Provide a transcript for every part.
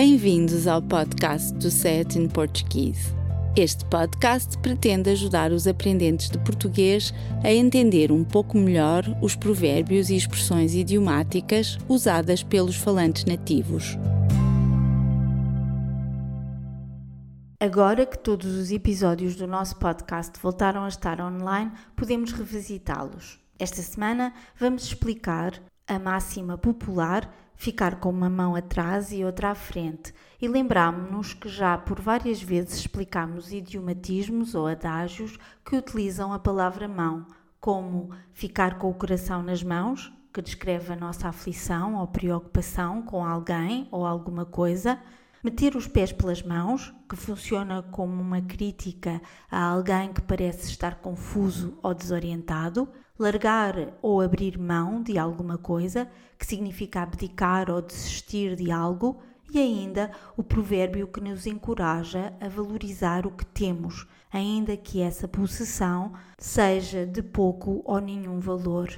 Bem-vindos ao podcast do Set in Portuguese. Este podcast pretende ajudar os aprendentes de português a entender um pouco melhor os provérbios e expressões idiomáticas usadas pelos falantes nativos. Agora que todos os episódios do nosso podcast voltaram a estar online, podemos revisitá-los. Esta semana vamos explicar a máxima popular ficar com uma mão atrás e outra à frente, e lembramo-nos que já por várias vezes explicamos idiomatismos ou adágios que utilizam a palavra mão, como ficar com o coração nas mãos, que descreve a nossa aflição ou preocupação com alguém ou alguma coisa, meter os pés pelas mãos, que funciona como uma crítica a alguém que parece estar confuso ou desorientado, largar ou abrir mão de alguma coisa, que significa abdicar ou desistir de algo, e ainda o provérbio que nos encoraja a valorizar o que temos, ainda que essa possessão seja de pouco ou nenhum valor,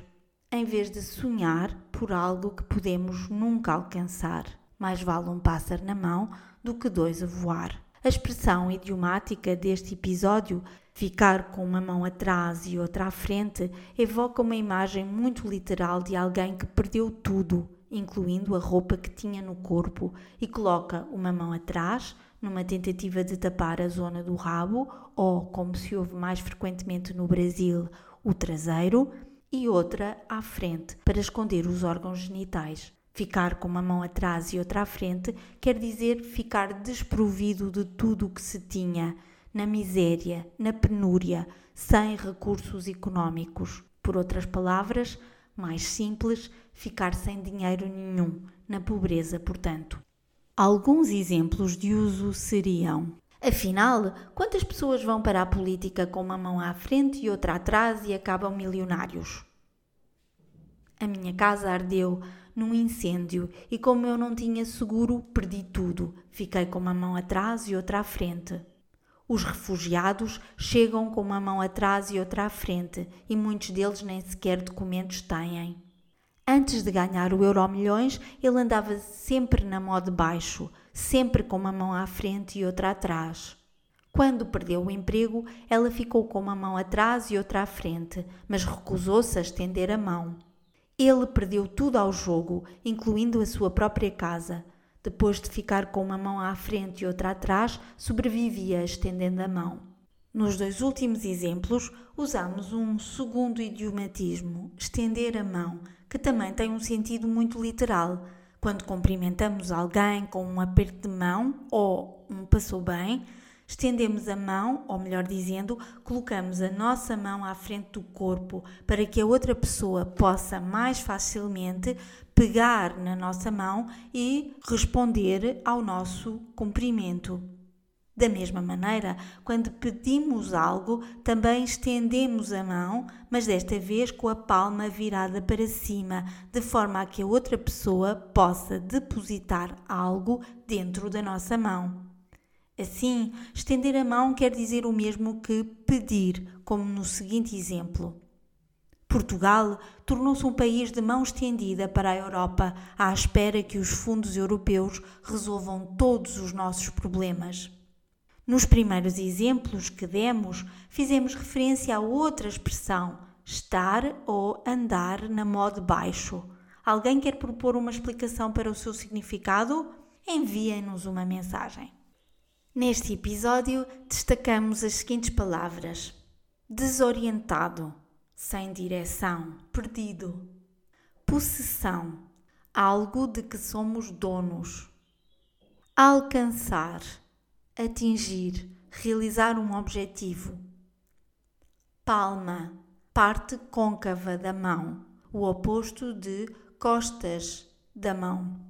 em vez de sonhar por algo que podemos nunca alcançar. Mais vale um pássaro na mão do que dois a voar. A expressão idiomática deste episódio Ficar com uma mão atrás e outra à frente evoca uma imagem muito literal de alguém que perdeu tudo, incluindo a roupa que tinha no corpo, e coloca uma mão atrás, numa tentativa de tapar a zona do rabo, ou, como se ouve mais frequentemente no Brasil, o traseiro, e outra à frente, para esconder os órgãos genitais. Ficar com uma mão atrás e outra à frente quer dizer ficar desprovido de tudo o que se tinha na miséria, na penúria, sem recursos económicos. Por outras palavras, mais simples, ficar sem dinheiro nenhum, na pobreza, portanto. Alguns exemplos de uso seriam: Afinal, quantas pessoas vão para a política com uma mão à frente e outra atrás e acabam milionários? A minha casa ardeu num incêndio e, como eu não tinha seguro, perdi tudo. Fiquei com uma mão atrás e outra à frente. Os refugiados chegam com uma mão atrás e outra à frente e muitos deles nem sequer documentos têm. Antes de ganhar o Euro Milhões, ele andava sempre na mão de baixo, sempre com uma mão à frente e outra atrás. Quando perdeu o emprego, ela ficou com uma mão atrás e outra à frente, mas recusou-se a estender a mão. Ele perdeu tudo ao jogo, incluindo a sua própria casa, depois de ficar com uma mão à frente e outra atrás, sobrevivia estendendo a mão. Nos dois últimos exemplos, usamos um segundo idiomatismo, estender a mão, que também tem um sentido muito literal. Quando cumprimentamos alguém com um aperto de mão ou um passou bem, estendemos a mão, ou melhor dizendo, colocamos a nossa mão à frente do corpo para que a outra pessoa possa mais facilmente pegar na nossa mão e responder ao nosso cumprimento. Da mesma maneira, quando pedimos algo, também estendemos a mão, mas desta vez com a palma virada para cima, de forma a que a outra pessoa possa depositar algo dentro da nossa mão. Assim, estender a mão quer dizer o mesmo que pedir, como no seguinte exemplo. Portugal tornou-se um país de mão estendida para a Europa, à espera que os fundos europeus resolvam todos os nossos problemas. Nos primeiros exemplos que demos, fizemos referência a outra expressão, estar ou andar na modo baixo. Alguém quer propor uma explicação para o seu significado? Enviem-nos uma mensagem. Neste episódio, destacamos as seguintes palavras: desorientado sem direção, perdido. Possessão, algo de que somos donos. Alcançar, atingir, realizar um objetivo. Palma, parte côncava da mão, o oposto de costas da mão.